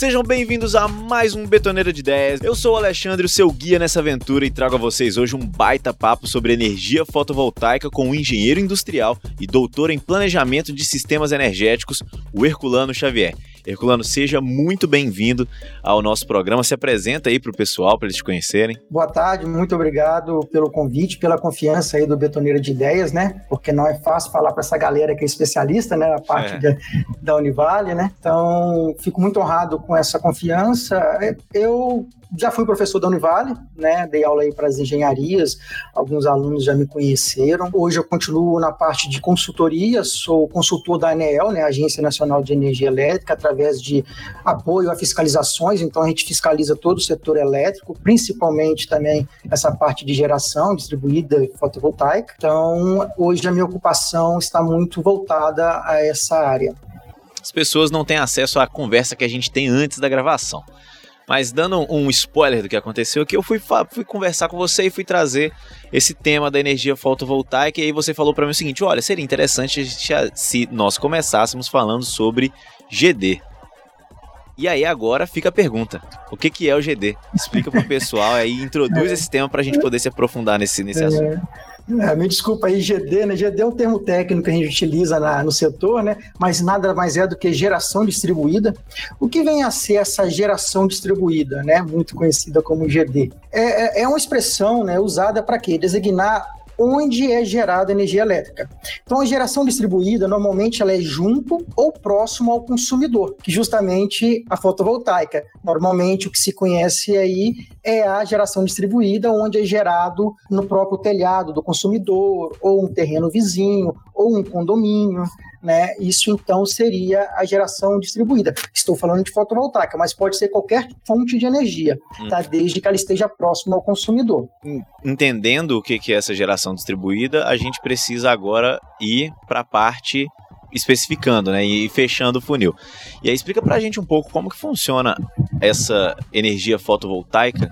Sejam bem-vindos a mais um Betoneira de Ideias. Eu sou o Alexandre, o seu guia nessa aventura, e trago a vocês hoje um baita papo sobre energia fotovoltaica com um engenheiro industrial e doutor em planejamento de sistemas energéticos, o Herculano Xavier. Herculano, seja muito bem-vindo ao nosso programa. Se apresenta aí para o pessoal, para eles te conhecerem. Boa tarde, muito obrigado pelo convite, pela confiança aí do Betoneira de Ideias, né? Porque não é fácil falar para essa galera que é especialista, né, na parte é. da, da Univale, né? Então, fico muito honrado com essa confiança. Eu já fui professor da Univale, né? Dei aula aí para as engenharias, alguns alunos já me conheceram. Hoje eu continuo na parte de consultoria, sou consultor da ANEEL, né? Agência Nacional de Energia Elétrica, através de apoio a fiscalizações. Então a gente fiscaliza todo o setor elétrico, principalmente também essa parte de geração distribuída fotovoltaica. Então hoje a minha ocupação está muito voltada a essa área. As pessoas não têm acesso à conversa que a gente tem antes da gravação. Mas dando um spoiler do que aconteceu, que eu fui, fui conversar com você e fui trazer esse tema da energia fotovoltaica. E aí você falou para mim o seguinte: olha, seria interessante se nós começássemos falando sobre GD. E aí agora fica a pergunta: o que, que é o GD? Explica para o pessoal aí, introduz esse tema para a gente poder se aprofundar nesse, nesse assunto. É, me desculpa aí, GD, né? GD é um termo técnico que a gente utiliza na, no setor, né? Mas nada mais é do que geração distribuída. O que vem a ser essa geração distribuída, né? Muito conhecida como GD. É, é, é uma expressão né, usada para quê? Designar onde é gerada energia elétrica. Então, a geração distribuída, normalmente, ela é junto ou próximo ao consumidor, que justamente a fotovoltaica. Normalmente, o que se conhece aí é a geração distribuída, onde é gerado no próprio telhado do consumidor, ou um terreno vizinho, ou um condomínio né? Isso então seria a geração distribuída. Estou falando de fotovoltaica, mas pode ser qualquer fonte de energia, hum. tá? Desde que ela esteja próxima ao consumidor. Entendendo o que é essa geração distribuída, a gente precisa agora ir para a parte especificando, né, e fechando o funil. E aí explica para a gente um pouco como que funciona essa energia fotovoltaica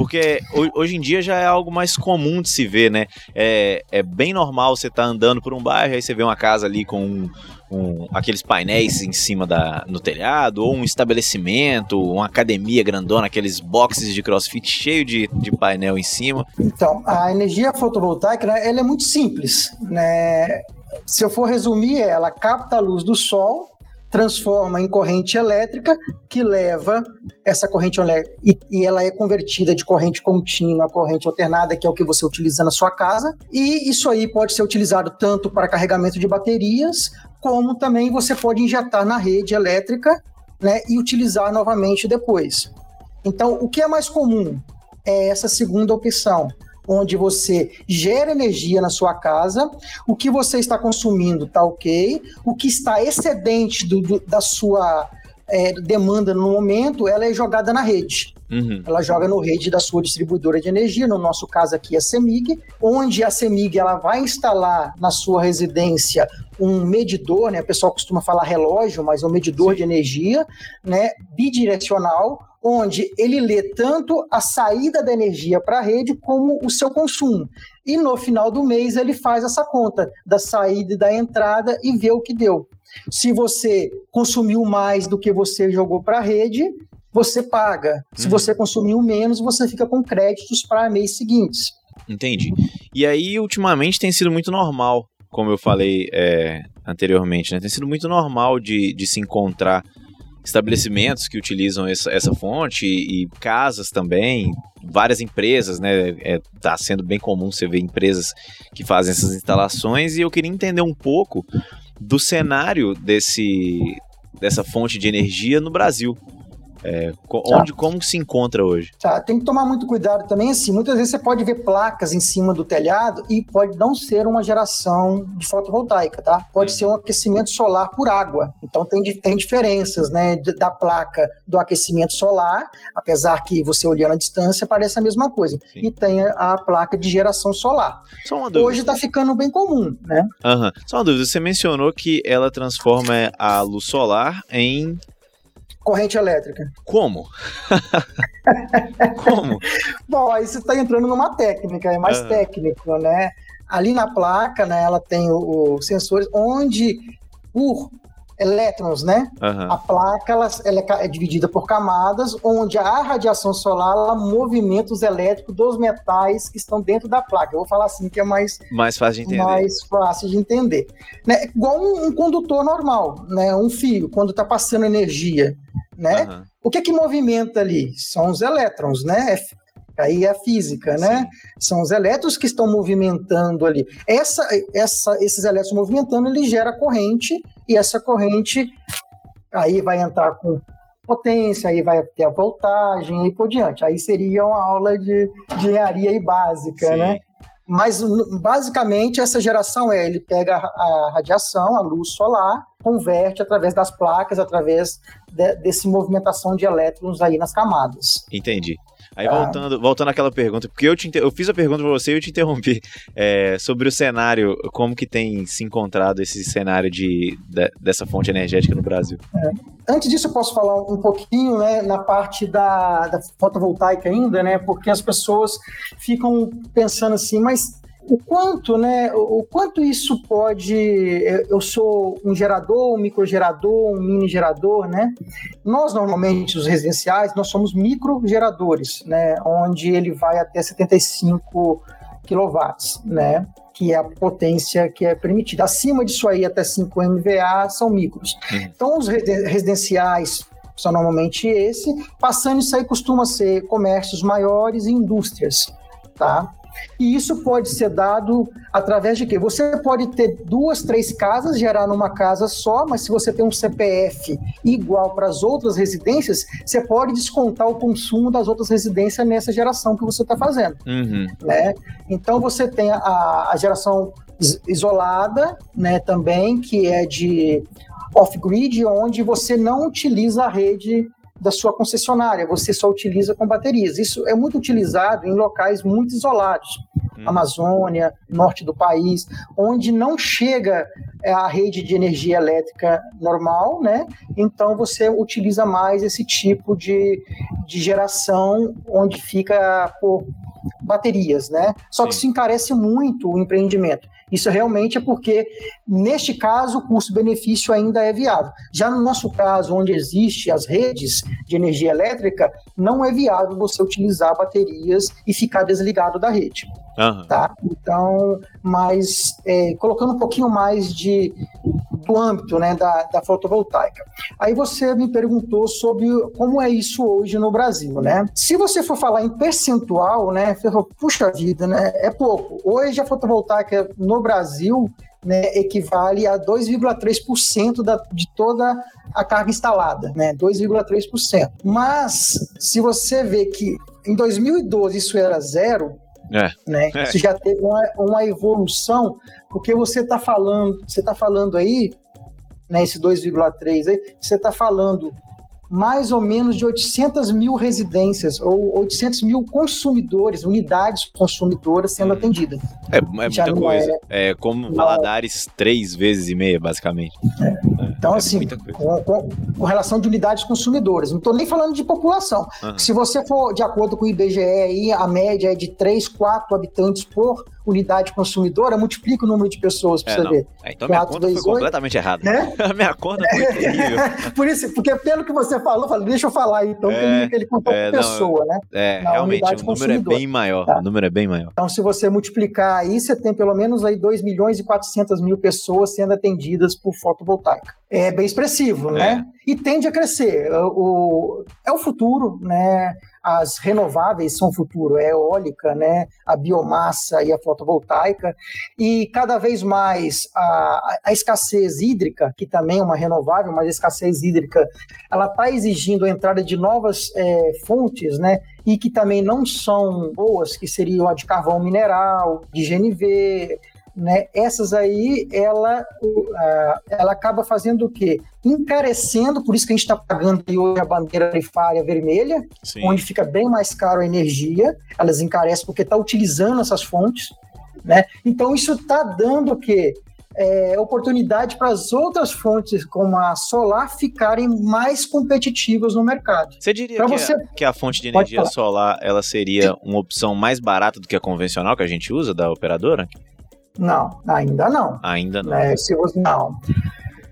porque hoje em dia já é algo mais comum de se ver, né? É, é bem normal você estar tá andando por um bairro, aí você vê uma casa ali com um, um, aqueles painéis em cima da, no telhado, ou um estabelecimento, uma academia grandona, aqueles boxes de crossfit cheio de, de painel em cima. Então, a energia fotovoltaica né, ela é muito simples. Né? Se eu for resumir, ela capta a luz do sol transforma em corrente elétrica que leva essa corrente e, e, ela é convertida de corrente contínua a corrente alternada, que é o que você utiliza na sua casa. E isso aí pode ser utilizado tanto para carregamento de baterias, como também você pode injetar na rede elétrica né, e utilizar novamente depois. Então, o que é mais comum é essa segunda opção onde você gera energia na sua casa, o que você está consumindo está ok, o que está excedente do, do, da sua é, demanda no momento, ela é jogada na rede. Uhum. Ela joga no rede da sua distribuidora de energia, no nosso caso aqui é a CEMIG, onde a CEMIG ela vai instalar na sua residência um medidor, né? O pessoal costuma falar relógio, mas é um medidor Sim. de energia, né? Bidirecional, onde ele lê tanto a saída da energia para a rede como o seu consumo. E no final do mês ele faz essa conta da saída e da entrada e vê o que deu. Se você consumiu mais do que você jogou para a rede, você paga. Se uhum. você consumiu menos, você fica com créditos para mês seguintes. Entendi. E aí, ultimamente, tem sido muito normal, como eu falei é, anteriormente, né? Tem sido muito normal de, de se encontrar estabelecimentos que utilizam essa, essa fonte e, casas também, várias empresas, né? É, tá sendo bem comum você ver empresas que fazem essas instalações e eu queria entender um pouco do cenário desse dessa fonte de energia no Brasil. É, onde, tá. como se encontra hoje? Tá, tem que tomar muito cuidado também, assim, muitas vezes você pode ver placas em cima do telhado e pode não ser uma geração de fotovoltaica, tá? Pode hum. ser um aquecimento solar por água. Então tem, tem diferenças, né, da placa do aquecimento solar, apesar que você olhando à distância parece a mesma coisa. Sim. E tem a, a, placa de geração solar. Hoje está ficando bem comum, né? Uhum. Só uma dúvida, você mencionou que ela transforma a luz solar em corrente elétrica. Como? Como? Bom, aí você está entrando numa técnica, é mais uhum. técnico, né? Ali na placa, né, ela tem os sensores onde por elétrons, né? Uhum. A placa ela, ela, é dividida por camadas, onde a radiação solar ela movimenta os elétricos dos metais que estão dentro da placa. Eu vou falar assim que é mais mais fácil de entender. Mais fácil de entender. Né? Igual um, um condutor normal, né? Um fio quando está passando energia, né? Uhum. O que que movimenta ali? São os elétrons, né? É aí é a física, né? Sim. São os elétrons que estão movimentando ali. Essa, essa, esses elétrons movimentando, ele gera corrente, e essa corrente aí vai entrar com potência, aí vai ter a voltagem e por diante. Aí seria uma aula de, de engenharia básica, Sim. né? Mas basicamente essa geração é, ele pega a radiação, a luz solar, converte através das placas, através de, desse movimentação de elétrons aí nas camadas. Entendi. Aí ah. voltando, voltando àquela pergunta, porque eu, te, eu fiz a pergunta para você e eu te interrompi é, sobre o cenário, como que tem se encontrado esse cenário de, de dessa fonte energética no Brasil. É. Antes disso, eu posso falar um pouquinho né, na parte da, da fotovoltaica ainda, né? Porque as pessoas ficam pensando assim, mas o quanto, né? O quanto isso pode. Eu sou um gerador, um microgerador, um mini gerador, né? Nós normalmente os residenciais nós somos microgeradores, né? Onde ele vai até 75 quilowatts, né? Que é a potência que é permitida. Acima disso aí até 5 MVA são micros. Uhum. Então os residenciais são normalmente esse. Passando isso aí costuma ser comércios maiores e indústrias, tá? E isso pode ser dado através de quê? Você pode ter duas, três casas, gerar numa casa só, mas se você tem um CPF igual para as outras residências, você pode descontar o consumo das outras residências nessa geração que você está fazendo. Uhum. Né? Então você tem a, a geração isolada, né, também, que é de off-grid, onde você não utiliza a rede da sua concessionária, você só utiliza com baterias. Isso é muito utilizado em locais muito isolados, hum. Amazônia, norte do país, onde não chega é, a rede de energia elétrica normal, né? Então você utiliza mais esse tipo de, de geração onde fica por baterias, né? Só Sim. que isso encarece muito o empreendimento. Isso realmente é porque, neste caso, o custo-benefício ainda é viável. Já no nosso caso, onde existe as redes de energia elétrica, não é viável você utilizar baterias e ficar desligado da rede. Uhum. Tá? Então, mas é, colocando um pouquinho mais de, do âmbito né, da, da fotovoltaica. Aí você me perguntou sobre como é isso hoje no Brasil, né? Se você for falar em percentual, né, você fala, puxa vida, né, é pouco. Hoje a fotovoltaica no Brasil né, equivale a 2,3% de toda a carga instalada, né, 2,3%. Mas se você vê que em 2012 isso era zero, é. Né? É. Isso já teve uma, uma evolução, porque você está falando, você está falando aí, né, esse 2,3 aí, você está falando mais ou menos de 800 mil residências ou 800 mil consumidores, unidades consumidoras sendo atendidas. É, é muita coisa. É, é como Valadares três vezes e meia, basicamente. É. é então, é assim, com, com, com, relação de unidades consumidoras, não estou nem falando de população. Uhum. Se você for de acordo com o IBGE, aí, a média é de 3, 4 habitantes por unidade consumidora, multiplica o número de pessoas para é, você não. ver. É, então 4, minha conta 2, foi 8, completamente errada. Né? a minha conta foi terrível. Por isso, porque pelo que você falou, falei, deixa eu falar então, é, que ele, contou é, por pessoa, né? É, realmente, o número é bem maior. Tá? O número é bem maior. Então, se você multiplicar aí, você tem pelo menos aí 2 milhões e 400 mil pessoas sendo atendidas por fotovoltaica. É bem expressivo, né? É. E tende a crescer. O, é o futuro, né? as renováveis são o futuro, é a eólica, né, a biomassa e a fotovoltaica, e cada vez mais a, a escassez hídrica, que também é uma renovável, mas a escassez hídrica, ela está exigindo a entrada de novas é, fontes, né, e que também não são boas, que seriam a de carvão mineral, de GNV, né? Essas aí, ela, ela acaba fazendo o quê? Encarecendo, por isso que a gente está pagando hoje a bandeira tarifária vermelha, Sim. onde fica bem mais caro a energia, elas encarecem porque está utilizando essas fontes, né? Então isso está dando o quê? É, oportunidade para as outras fontes, como a solar, ficarem mais competitivas no mercado. Você diria que, você... A, que, A, fonte de energia solar ela seria uma opção mais barata do que a convencional que a gente usa da operadora? Não, ainda não. Ainda não. É, se você, não.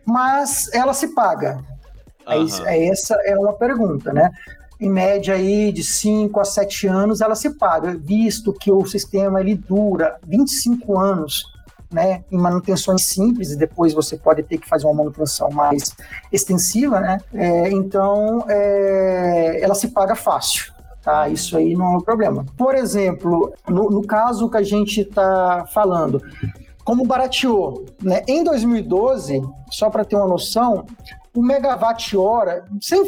mas ela se paga. Uhum. É, essa é uma pergunta, né? Em média aí de 5 a 7 anos ela se paga, visto que o sistema ele dura 25 anos né, em manutenções simples, e depois você pode ter que fazer uma manutenção mais extensiva, né? É, então, é, ela se paga fácil. Tá, isso aí não é um problema. Por exemplo, no, no caso que a gente está falando, como barateou, né? Em 2012, só para ter uma noção, o megawatt-hora, sem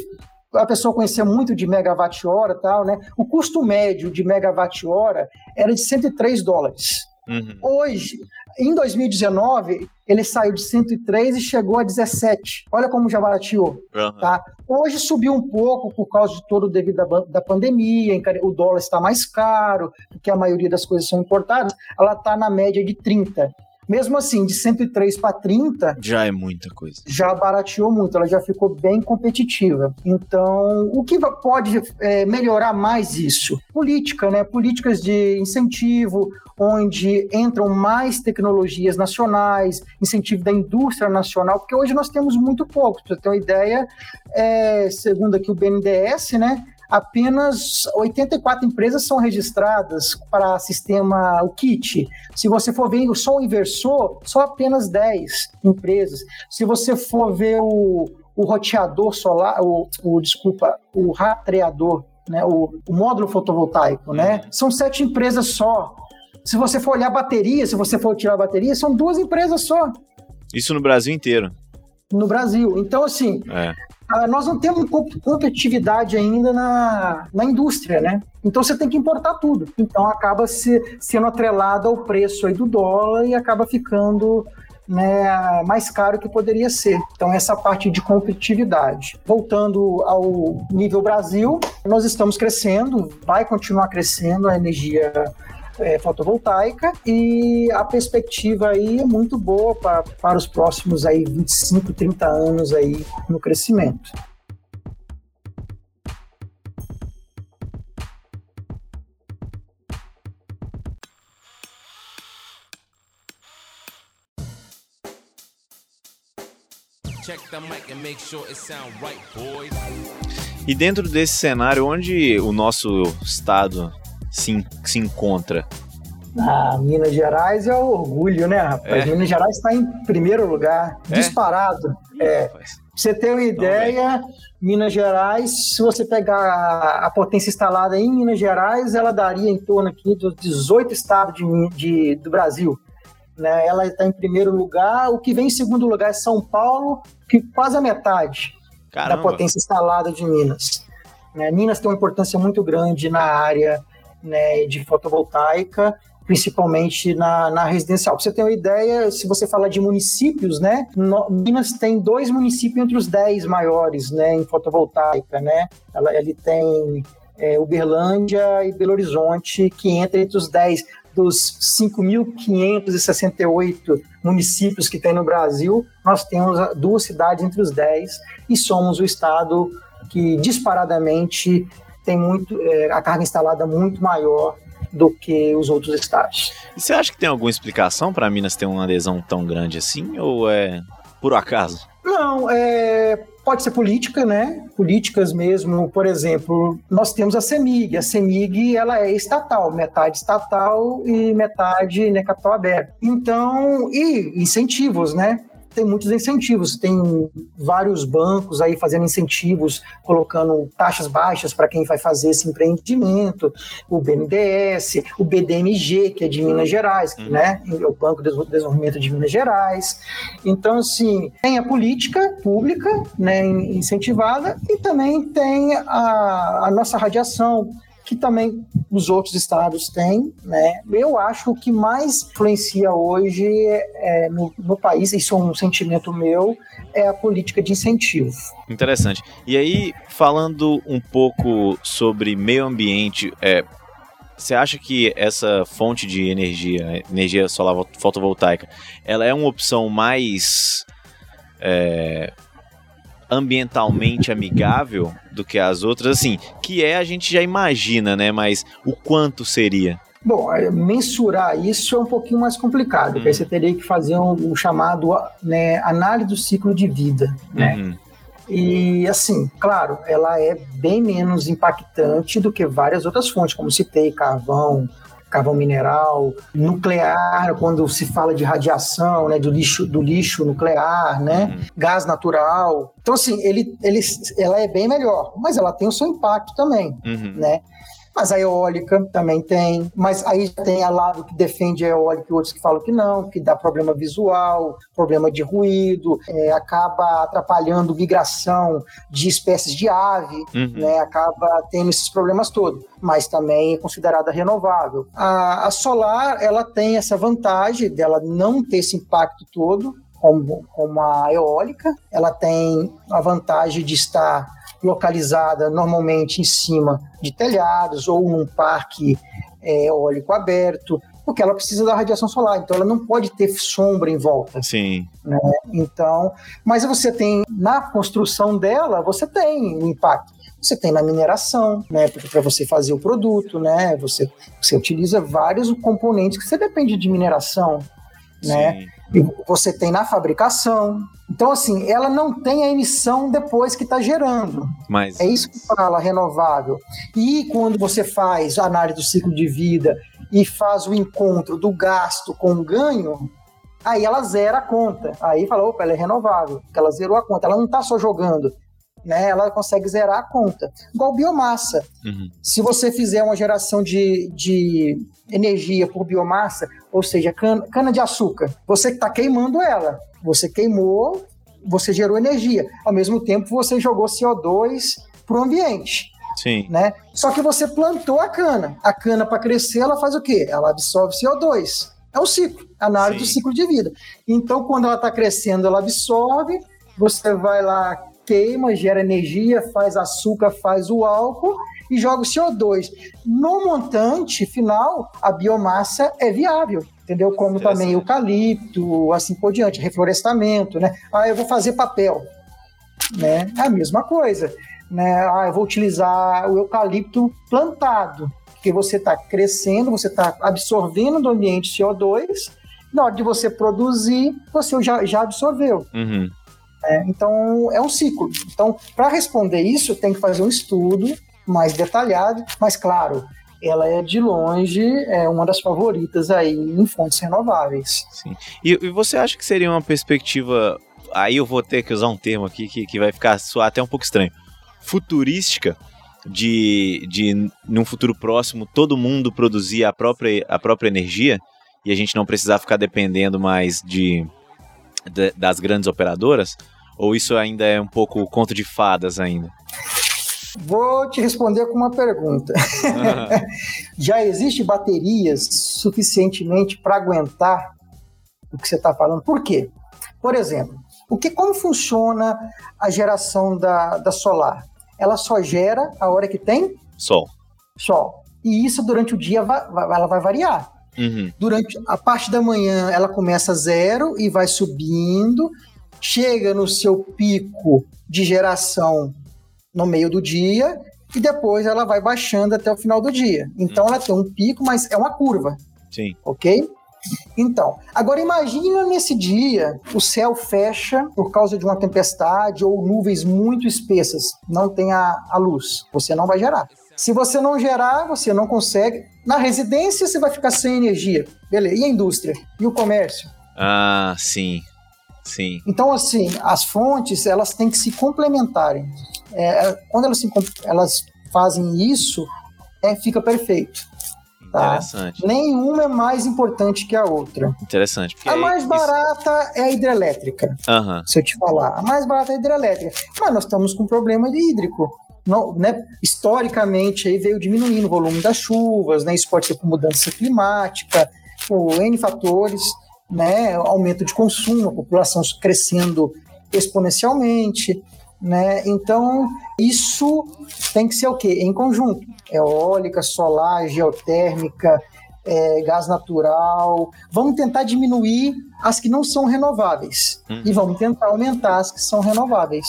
a pessoa conhecer muito de megawatt-hora tal, né? O custo médio de megawatt-hora era de 103 dólares. Uhum. Hoje, em 2019, ele saiu de 103 e chegou a 17. Olha como já barateou. Uhum. Tá? Hoje subiu um pouco por causa de todo devido da, da pandemia, o dólar está mais caro, porque a maioria das coisas são importadas, ela está na média de 30. Mesmo assim, de 103 para 30. Já é muita coisa. Já barateou muito, ela já ficou bem competitiva. Então, o que pode é, melhorar mais isso? Política, né? Políticas de incentivo, onde entram mais tecnologias nacionais, incentivo da indústria nacional, porque hoje nós temos muito pouco. Para você ter uma ideia, é, segundo aqui o BNDES, né? Apenas 84 empresas são registradas para sistema o kit. Se você for ver só o inversor, só apenas 10 empresas. Se você for ver o, o roteador solar, o, o desculpa, o rastreador, né, o, o módulo fotovoltaico, né, uhum. são sete empresas só. Se você for olhar a bateria, se você for tirar a bateria, são duas empresas só. Isso no Brasil inteiro. No Brasil. Então, assim, é. Ah, nós não temos competitividade ainda na, na indústria, né? Então você tem que importar tudo. Então acaba se, sendo atrelado ao preço aí do dólar e acaba ficando né, mais caro que poderia ser. Então, essa parte de competitividade. Voltando ao nível Brasil, nós estamos crescendo, vai continuar crescendo a energia é, fotovoltaica e a perspectiva aí é muito boa pra, para os próximos aí 25, 30 anos aí no crescimento. E dentro desse cenário, onde o nosso estado se, se encontra? Ah, Minas Gerais é o orgulho, né, rapaz? É. Minas Gerais está em primeiro lugar, é? disparado. Ih, é. Pra você ter uma ideia, Minas Gerais, se você pegar a potência instalada em Minas Gerais, ela daria em torno aqui dos 18 estados de, de do Brasil. Né? Ela está em primeiro lugar. O que vem em segundo lugar é São Paulo, que quase a metade Caramba. da potência instalada de Minas. Né? Minas tem uma importância muito grande na área né, de fotovoltaica, principalmente na, na residencial. Pra você ter uma ideia, se você falar de municípios, né, Minas tem dois municípios entre os dez maiores, né, em fotovoltaica, né, ela, ele tem é, Uberlândia e Belo Horizonte, que entra entre os dez dos 5.568 municípios que tem no Brasil, nós temos duas cidades entre os dez e somos o estado que disparadamente tem muito é, a carga instalada muito maior do que os outros estados. E você acha que tem alguma explicação para Minas ter uma adesão tão grande assim ou é por acaso? Não, é, pode ser política, né? Políticas mesmo, por exemplo, nós temos a CEMIG. A CEMIG ela é estatal, metade estatal e metade né, capital aberto. Então, e incentivos, né? Tem muitos incentivos. Tem vários bancos aí fazendo incentivos, colocando taxas baixas para quem vai fazer esse empreendimento, o BNDES, o BDMG, que é de Minas Gerais, uhum. né? É o Banco de Desenvolvimento de Minas Gerais. Então, assim, tem a política pública né, incentivada e também tem a, a nossa radiação que também os outros estados têm, né? Eu acho que o que mais influencia hoje é, no, no, país, isso é um sentimento meu, é a política de incentivo. Interessante. E aí, falando um pouco sobre meio ambiente, é, você acha que essa fonte de energia, energia solar fotovoltaica, ela é uma opção mais é, ambientalmente amigável do que as outras, assim, que é a gente já imagina, né? Mas o quanto seria? Bom, é, mensurar isso é um pouquinho mais complicado, porque aí você teria que fazer um, um chamado né, análise do ciclo de vida, né? Uhum. E assim, claro, ela é bem menos impactante do que várias outras fontes, como citei, carvão, carvão mineral, nuclear, quando se fala de radiação, né, do lixo, do lixo nuclear, né, uhum. gás natural. Então, assim, ele, ele, ela é bem melhor, mas ela tem o seu impacto também, uhum. né? Mas a eólica também tem, mas aí tem a lado que defende a eólica e outros que falam que não, que dá problema visual, problema de ruído, é, acaba atrapalhando migração de espécies de ave, uhum. né, acaba tendo esses problemas todos, mas também é considerada renovável. A, a solar, ela tem essa vantagem dela não ter esse impacto todo, como, como a eólica, ela tem a vantagem de estar localizada normalmente em cima de telhados ou num parque é, eólico aberto, porque ela precisa da radiação solar, então ela não pode ter sombra em volta. Sim. Né? Então, mas você tem na construção dela, você tem um impacto. Você tem na mineração, né? Porque para você fazer o produto, né? Você, você utiliza vários componentes que você depende de mineração, né? Sim. Você tem na fabricação. Então, assim, ela não tem a emissão depois que está gerando. Mas... É isso que fala renovável. E quando você faz a análise do ciclo de vida e faz o encontro do gasto com o ganho, aí ela zera a conta. Aí fala, opa, ela é renovável, porque ela zerou a conta. Ela não está só jogando, né? Ela consegue zerar a conta. Igual biomassa. Uhum. Se você fizer uma geração de, de energia por biomassa, ou seja, cana, cana de açúcar, você está queimando ela. Você queimou, você gerou energia. Ao mesmo tempo, você jogou CO2 para o ambiente. Sim. Né? Só que você plantou a cana. A cana, para crescer, ela faz o quê? Ela absorve CO2. É um ciclo, análise Sim. do ciclo de vida. Então, quando ela está crescendo, ela absorve, você vai lá, queima, gera energia, faz açúcar, faz o álcool, e joga o CO2. No montante final, a biomassa é viável, entendeu? Como também eucalipto, assim por diante, reflorestamento, né? Ah, eu vou fazer papel, né? É a mesma coisa, né? Ah, eu vou utilizar o eucalipto plantado, porque você está crescendo, você está absorvendo do ambiente CO2, na hora de você produzir, você já, já absorveu. Uhum. É, então, é um ciclo. Então, para responder isso, tem que fazer um estudo mais detalhado, mas claro, ela é de longe é uma das favoritas aí em fontes renováveis. Sim. E, e, você acha que seria uma perspectiva, aí eu vou ter que usar um termo aqui que, que vai ficar soar até um pouco estranho, futurística, de, de num futuro próximo todo mundo produzir a própria, a própria energia e a gente não precisar ficar dependendo mais de, de das grandes operadoras? Ou isso ainda é um pouco conto de fadas ainda? Vou te responder com uma pergunta. Já existe baterias suficientemente para aguentar o que você está falando? Por quê? Por exemplo, o que, como funciona a geração da, da solar? Ela só gera a hora que tem sol. Sol. E isso durante o dia ela vai variar. Uhum. Durante a parte da manhã ela começa zero e vai subindo, chega no seu pico de geração no meio do dia e depois ela vai baixando até o final do dia. Então ela tem um pico, mas é uma curva. Sim. Ok? Então, agora imagina nesse dia o céu fecha por causa de uma tempestade ou nuvens muito espessas, não tem a, a luz, você não vai gerar. Se você não gerar, você não consegue. Na residência, você vai ficar sem energia. Beleza. E a indústria? E o comércio? Ah, sim. Sim. Então, assim, as fontes, elas têm que se complementarem. É, é, quando elas, se, elas fazem isso, é, fica perfeito. Tá? Interessante. Nenhuma é mais importante que a outra. Interessante. A mais barata isso... é a hidrelétrica. Uhum. Se eu te falar. A mais barata é a hidrelétrica. Mas nós estamos com um problema de hídrico. Não, né? Historicamente, aí veio diminuindo o volume das chuvas, né? isso pode ser por mudança climática, por N fatores, né? aumento de consumo, a população crescendo exponencialmente né? Então, isso tem que ser o quê? Em conjunto. Eólica, solar, geotérmica, é, gás natural. Vamos tentar diminuir as que não são renováveis. Uhum. E vamos tentar aumentar as que são renováveis.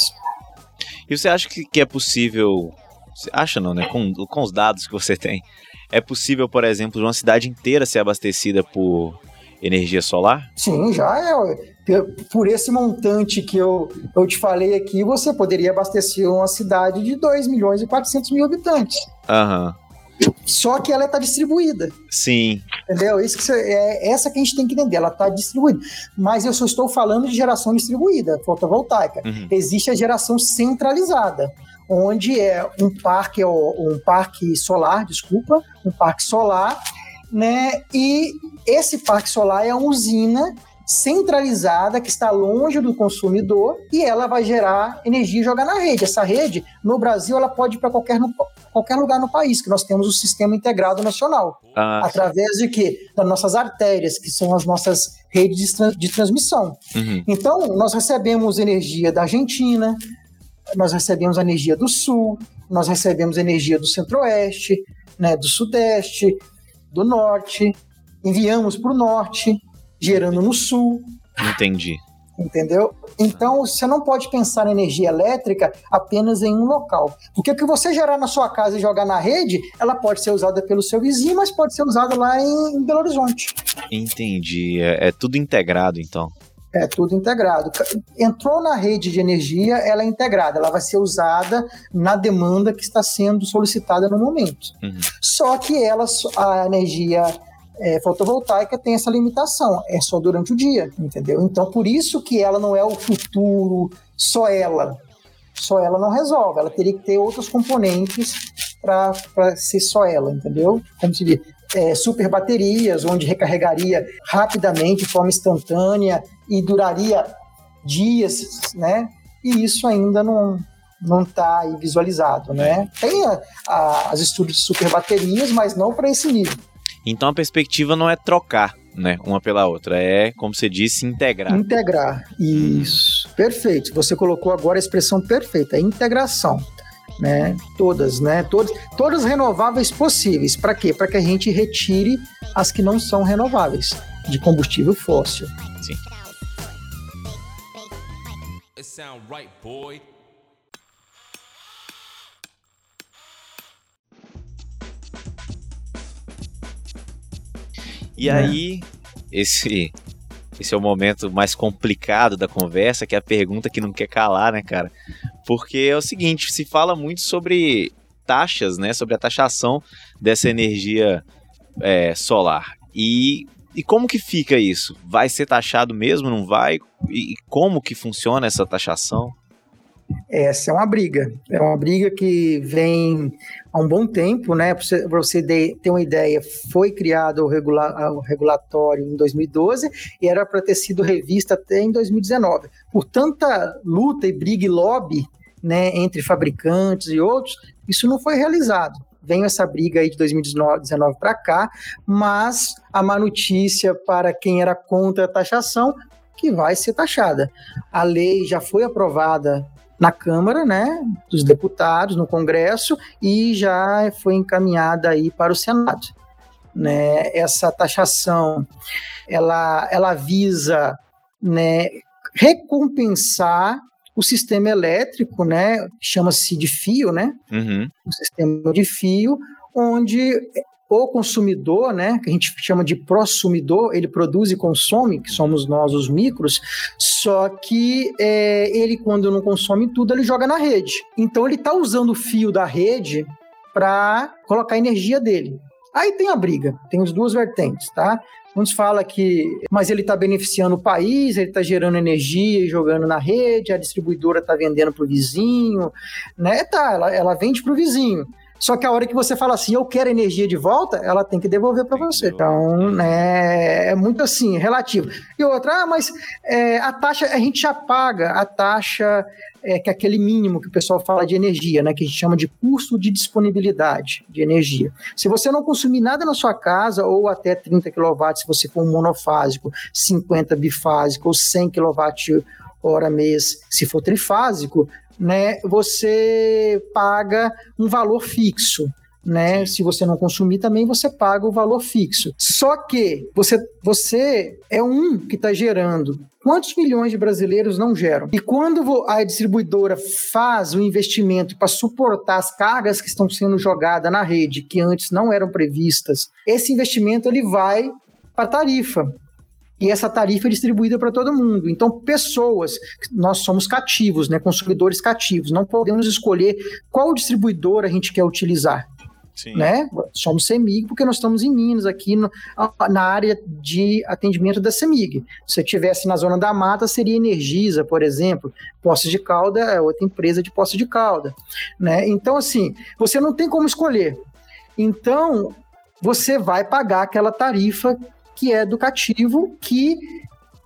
E você acha que, que é possível. Você acha não, né? Com, com os dados que você tem, É possível, por exemplo, uma cidade inteira ser abastecida por energia solar? Sim, já é. Por esse montante que eu, eu te falei aqui, você poderia abastecer uma cidade de 2 milhões e 400 mil habitantes. Aham. Só que ela está distribuída. Sim. Entendeu? Isso que você, é essa que a gente tem que entender. Ela está distribuída. Mas eu só estou falando de geração distribuída, fotovoltaica. Uhum. Existe a geração centralizada, onde é um parque, um parque solar, desculpa, um parque solar, né? E esse parque solar é uma usina centralizada que está longe do consumidor e ela vai gerar energia e jogar na rede. Essa rede, no Brasil, ela pode ir para qualquer, qualquer lugar no país, que nós temos o sistema integrado nacional. Ah, através de quê? Das nossas artérias, que são as nossas redes de, trans, de transmissão. Uhum. Então, nós recebemos energia da Argentina, nós recebemos energia do Sul, nós recebemos energia do Centro-Oeste, né, do Sudeste, do Norte, enviamos para o Norte, gerando no sul. Entendi. Entendeu? Então você não pode pensar em energia elétrica apenas em um local. Porque o que você gerar na sua casa e jogar na rede, ela pode ser usada pelo seu vizinho, mas pode ser usada lá em, em Belo Horizonte. Entendi. É, é tudo integrado, então. É tudo integrado. Entrou na rede de energia, ela é integrada, ela vai ser usada na demanda que está sendo solicitada no momento. Uhum. Só que ela, a energia é, fotovoltaica tem essa limitação, é só durante o dia, entendeu? Então, por isso que ela não é o futuro, só ela. Só ela não resolve, ela teria que ter outros componentes para ser só ela, entendeu? Como se diz, é, super baterias, onde recarregaria rapidamente, de forma instantânea e duraria dias, né? E isso ainda não não está visualizado, né? Tem a, a, as estudos de super baterias, mas não para esse nível. Então a perspectiva não é trocar, né, uma pela outra, é, como você disse, integrar. Integrar, isso. Perfeito. Você colocou agora a expressão perfeita, integração. Né? Todas, né? Todas, todas renováveis possíveis. Para quê? Para que a gente retire as que não são renováveis de combustível fóssil. Sim. E né? aí, esse esse é o momento mais complicado da conversa, que é a pergunta que não quer calar, né, cara? Porque é o seguinte, se fala muito sobre taxas, né, sobre a taxação dessa energia é, solar. E, e como que fica isso? Vai ser taxado mesmo, não vai? E como que funciona essa taxação? Essa é uma briga. É uma briga que vem há um bom tempo, né? Para você, você ter uma ideia, foi criado o, regula, o regulatório em 2012 e era para ter sido revista até em 2019. Por tanta luta e briga e lobby né, entre fabricantes e outros, isso não foi realizado. Vem essa briga aí de 2019 para cá, mas a má notícia para quem era contra a taxação que vai ser taxada. A lei já foi aprovada na Câmara, né, dos deputados, no Congresso, e já foi encaminhada aí para o Senado. Né? Essa taxação, ela, ela visa né, recompensar o sistema elétrico, né, chama-se de fio, né, uhum. o sistema de fio, onde o consumidor, né, que a gente chama de prosumidor, ele produz e consome, que somos nós os micros, só que é, ele, quando não consome tudo, ele joga na rede. Então ele está usando o fio da rede para colocar a energia dele. Aí tem a briga, tem as duas vertentes, tá? Uns fala que, mas ele está beneficiando o país, ele está gerando energia e jogando na rede, a distribuidora está vendendo para o vizinho, né? Tá, ela, ela vende para o vizinho. Só que a hora que você fala assim, eu quero energia de volta, ela tem que devolver para você. Então, né, é muito assim, relativo. E outra, ah, mas é, a taxa, a gente já paga a taxa, é, que é aquele mínimo que o pessoal fala de energia, né, que a gente chama de custo de disponibilidade de energia. Se você não consumir nada na sua casa, ou até 30 kW, se você for um monofásico, 50 bifásico, ou 100 kWh mês, se for trifásico, né, você paga um valor fixo. né? Se você não consumir, também você paga o valor fixo. Só que você, você é um que está gerando. Quantos milhões de brasileiros não geram? E quando a distribuidora faz o investimento para suportar as cargas que estão sendo jogadas na rede, que antes não eram previstas, esse investimento ele vai para a tarifa e essa tarifa é distribuída para todo mundo. Então, pessoas, nós somos cativos, né, consumidores cativos, não podemos escolher qual distribuidor a gente quer utilizar. Sim. Né? Somos CEMIG porque nós estamos em Minas, aqui no, na área de atendimento da CEMIG. Se você estivesse na zona da mata, seria Energisa, por exemplo. Poços de Calda é outra empresa de Poços de Calda. Né? Então, assim, você não tem como escolher. Então, você vai pagar aquela tarifa que é educativo, que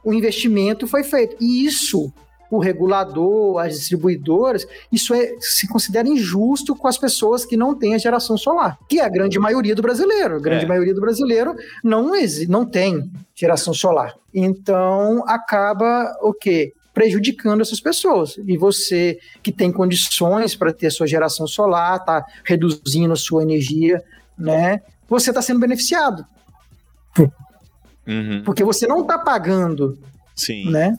o investimento foi feito. E isso, o regulador, as distribuidoras, isso é, se considera injusto com as pessoas que não têm a geração solar, que é a grande maioria do brasileiro. A grande é. maioria do brasileiro não, não tem geração solar. Então, acaba o quê? prejudicando essas pessoas. E você que tem condições para ter sua geração solar, está reduzindo a sua energia, né? Você está sendo beneficiado. Uhum. Porque você não está pagando. Sim. Né?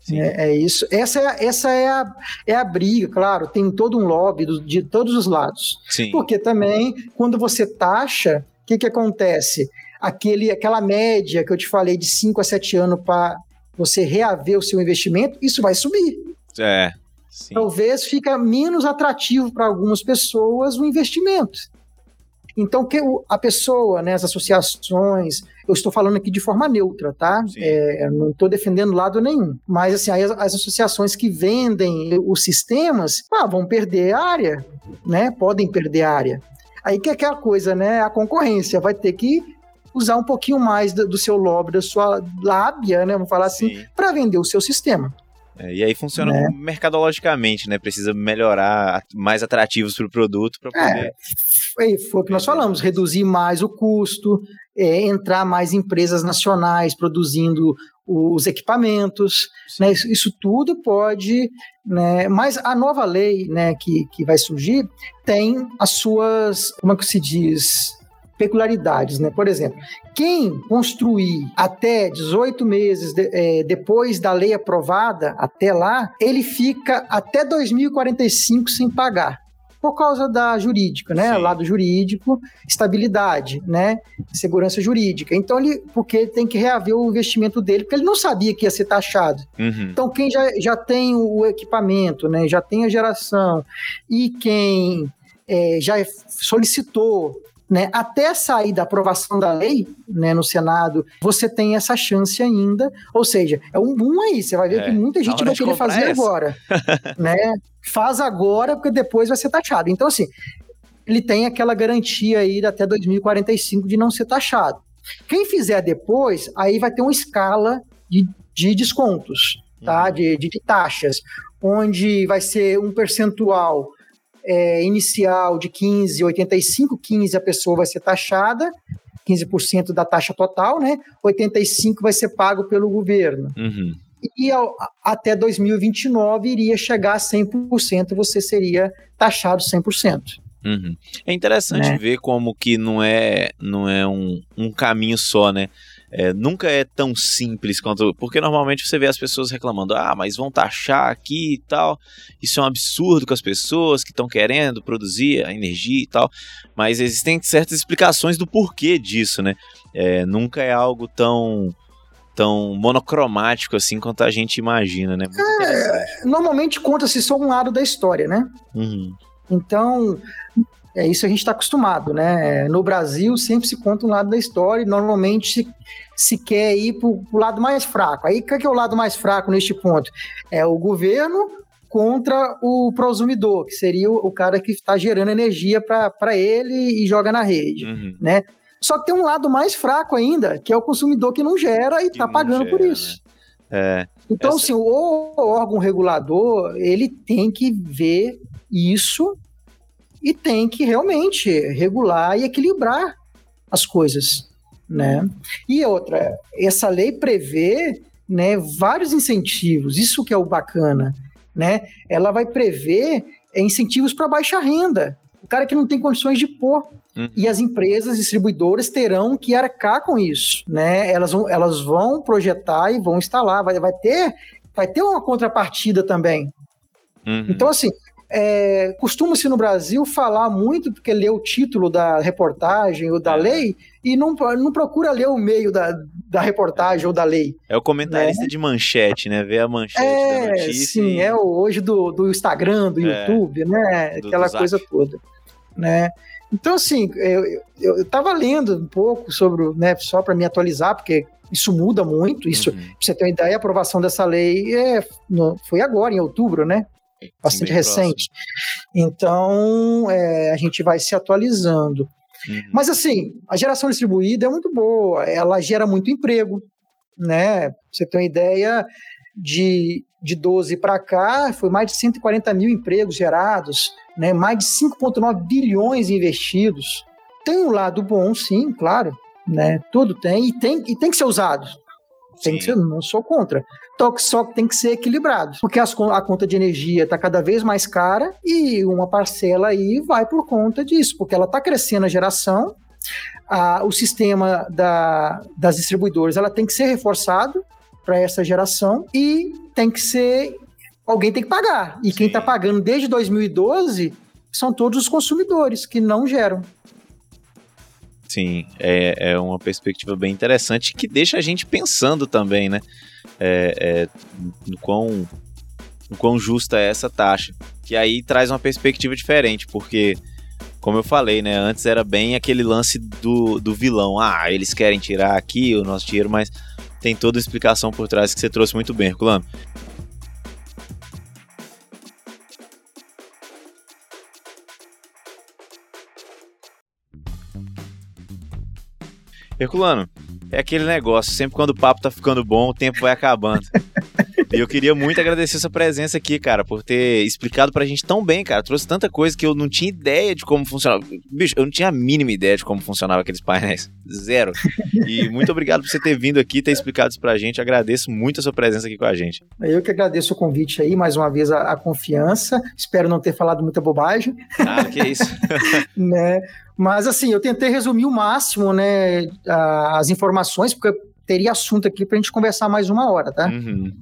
Sim. É, é, isso. Essa, é, essa é, a, é a briga, claro. Tem todo um lobby do, de todos os lados. Sim. Porque também, quando você taxa, o que, que acontece? Aquele, aquela média que eu te falei de 5 a 7 anos para você reaver o seu investimento, isso vai subir. É. Sim. Talvez fica menos atrativo para algumas pessoas o investimento. Então, que a pessoa, né, as associações, eu estou falando aqui de forma neutra, tá? É, não estou defendendo lado nenhum. Mas, assim, as, as, associações que vendem os sistemas ah, vão perder área, né? Podem perder área. Aí que é aquela coisa, né? A concorrência vai ter que usar um pouquinho mais do, do seu lobby, da sua lábia, né? Vamos falar assim, para vender o seu sistema. É, e aí funciona né? mercadologicamente, né? Precisa melhorar, mais atrativos para o produto para é, poder. É, foi o que nós falamos, reduzir mais o custo, é, entrar mais empresas nacionais produzindo os equipamentos, né? isso, isso, tudo pode, né? Mas a nova lei, né, que, que vai surgir tem as suas, como é que se diz, peculiaridades, né? Por exemplo, quem construir até 18 meses de, é, depois da lei aprovada, até lá, ele fica até 2045 sem pagar por causa da jurídica, né? Sim. Lado jurídico, estabilidade, né? Segurança jurídica. Então ele, porque ele tem que reaver o investimento dele, porque ele não sabia que ia ser taxado. Uhum. Então quem já, já tem o equipamento, né? Já tem a geração e quem é, já solicitou né, até sair da aprovação da lei né, no Senado, você tem essa chance ainda. Ou seja, é um boom aí. Você vai ver é, que muita gente vai querer fazer essa. agora. né? Faz agora, porque depois vai ser taxado. Então, assim, ele tem aquela garantia aí até 2045 de não ser taxado. Quem fizer depois, aí vai ter uma escala de, de descontos, tá? Uhum. De, de, de taxas, onde vai ser um percentual é, inicial de 15, 85, 15 a pessoa vai ser taxada, 15% da taxa total, né? 85 vai ser pago pelo governo. Uhum. E ao, até 2029 iria chegar a 100%, você seria taxado 100%. Uhum. É interessante né? ver como que não é, não é um, um caminho só, né? É, nunca é tão simples quanto. Porque normalmente você vê as pessoas reclamando, ah, mas vão taxar aqui e tal. Isso é um absurdo com as pessoas que estão querendo produzir a energia e tal. Mas existem certas explicações do porquê disso, né? É, nunca é algo tão tão monocromático assim quanto a gente imagina, né? É, normalmente conta-se só um lado da história, né? Uhum. Então, é isso a gente está acostumado, né? No Brasil sempre se conta um lado da história e normalmente se, se quer ir para o lado mais fraco. Aí o que é o lado mais fraco neste ponto? É o governo contra o prosumidor, que seria o, o cara que está gerando energia para ele e joga na rede, uhum. né? Só que tem um lado mais fraco ainda, que é o consumidor que não gera e está pagando gera, por isso. Né? É, então, essa... assim, o órgão regulador, ele tem que ver isso e tem que realmente regular e equilibrar as coisas, né? E outra, essa lei prevê, né, vários incentivos, isso que é o bacana, né? Ela vai prever incentivos para baixa renda, O cara que não tem condições de pôr. Uhum. E as empresas distribuidoras terão que arcar com isso, né? Elas vão, elas vão projetar e vão instalar, vai, vai ter vai ter uma contrapartida também. Uhum. Então, assim, é, costuma-se no Brasil falar muito, porque lê o título da reportagem ou da é. lei, e não, não procura ler o meio da, da reportagem ou da lei. É o comentarista né? de manchete, né? Ver a manchete é, da notícia. Sim, e... é hoje do, do Instagram, do é, YouTube, né? Do, Aquela do coisa toda. Né? Então, assim, eu, eu, eu lendo um pouco sobre, né, só para me atualizar, porque isso muda muito. Isso, uhum. pra você ter uma ideia, a aprovação dessa lei é, no, foi agora, em outubro, né? Bastante recente. Próximo. Então, é, a gente vai se atualizando. Uhum. Mas, assim, a geração distribuída é muito boa, ela gera muito emprego, né? Pra você ter uma ideia, de, de 12 para cá, foi mais de 140 mil empregos gerados, né? mais de 5,9 bilhões investidos. Tem um lado bom, sim, claro, né? Tudo tem e tem, e tem que ser usado. Tem que ser, não sou contra. Só que tem que ser equilibrado, porque as, a conta de energia está cada vez mais cara e uma parcela aí vai por conta disso, porque ela está crescendo a geração, a, o sistema da, das distribuidoras ela tem que ser reforçado para essa geração e tem que ser alguém tem que pagar. E Sim. quem está pagando desde 2012 são todos os consumidores que não geram. Sim, é, é uma perspectiva bem interessante que deixa a gente pensando também, né? É, é, no, quão, no quão justa é essa taxa. Que aí traz uma perspectiva diferente, porque, como eu falei, né? Antes era bem aquele lance do, do vilão. Ah, eles querem tirar aqui o nosso dinheiro, mas tem toda a explicação por trás que você trouxe muito bem, Herculano. Herculano, é aquele negócio, sempre quando o papo tá ficando bom, o tempo vai acabando. E eu queria muito agradecer sua presença aqui, cara, por ter explicado pra gente tão bem, cara. Trouxe tanta coisa que eu não tinha ideia de como funcionava. Bicho, eu não tinha a mínima ideia de como funcionava aqueles painéis. Zero. E muito obrigado por você ter vindo aqui, ter explicado isso pra gente. agradeço muito a sua presença aqui com a gente. Eu que agradeço o convite aí, mais uma vez a, a confiança. Espero não ter falado muita bobagem. Ah, que isso. né? Mas assim, eu tentei resumir o máximo, né, as informações, porque teria assunto aqui para a gente conversar mais uma hora, tá? Uhum.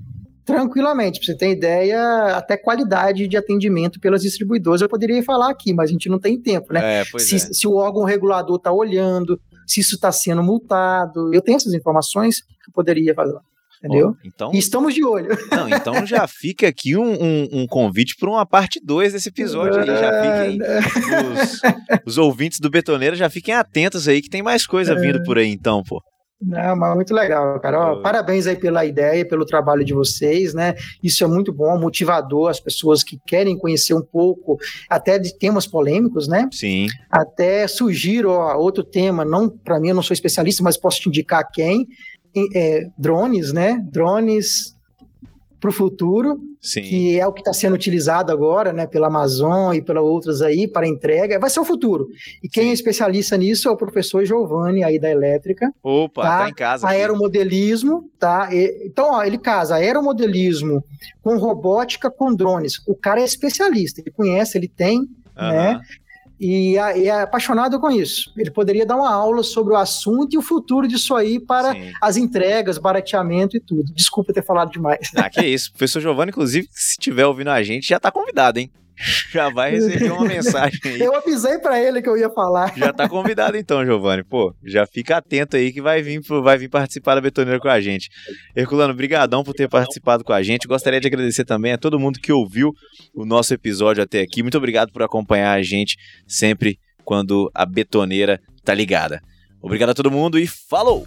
Tranquilamente, para você ter ideia, até qualidade de atendimento pelas distribuidoras eu poderia falar aqui, mas a gente não tem tempo, né? É, se, é. se o órgão regulador está olhando, se isso está sendo multado, eu tenho essas informações que eu poderia falar. Entendeu? Oh, então, e estamos de olho. Não, então já fica aqui um, um, um convite para uma parte 2 desse episódio aí. Já fiquem. Os, os, ouvintes do Betoneira já fiquem atentos aí que tem mais coisa é. vindo por aí, então, pô. Não, mas muito legal, cara. Ó, parabéns aí pela ideia, pelo trabalho de vocês, né? Isso é muito bom, motivador as pessoas que querem conhecer um pouco, até de temas polêmicos, né? Sim. Até surgir ó, outro tema, não para mim eu não sou especialista, mas posso te indicar quem, é, drones, né? Drones para o futuro, Sim. que é o que está sendo utilizado agora, né, pela Amazon e pelas outras aí para entrega, vai ser o futuro. E quem Sim. é especialista nisso é o professor Giovanni aí da Elétrica. Opa, tá, tá em casa. Aqui. Aeromodelismo, tá? E, então, ó, ele casa aeromodelismo com robótica com drones. O cara é especialista, ele conhece, ele tem, uhum. né? E, e, é apaixonado com isso. Ele poderia dar uma aula sobre o assunto e o futuro disso aí para Sim. as entregas, barateamento e tudo. Desculpa ter falado demais. Ah, que isso. Professor Giovanni, inclusive, se estiver ouvindo a gente, já está convidado, hein? já vai receber uma mensagem aí. Eu avisei para ele que eu ia falar. Já tá convidado então, Giovanni. Pô, já fica atento aí que vai vir, vai vir participar da Betoneira com a gente. Herculano, brigadão por ter participado com a gente. Gostaria de agradecer também a todo mundo que ouviu o nosso episódio até aqui. Muito obrigado por acompanhar a gente sempre quando a Betoneira tá ligada. Obrigado a todo mundo e falou!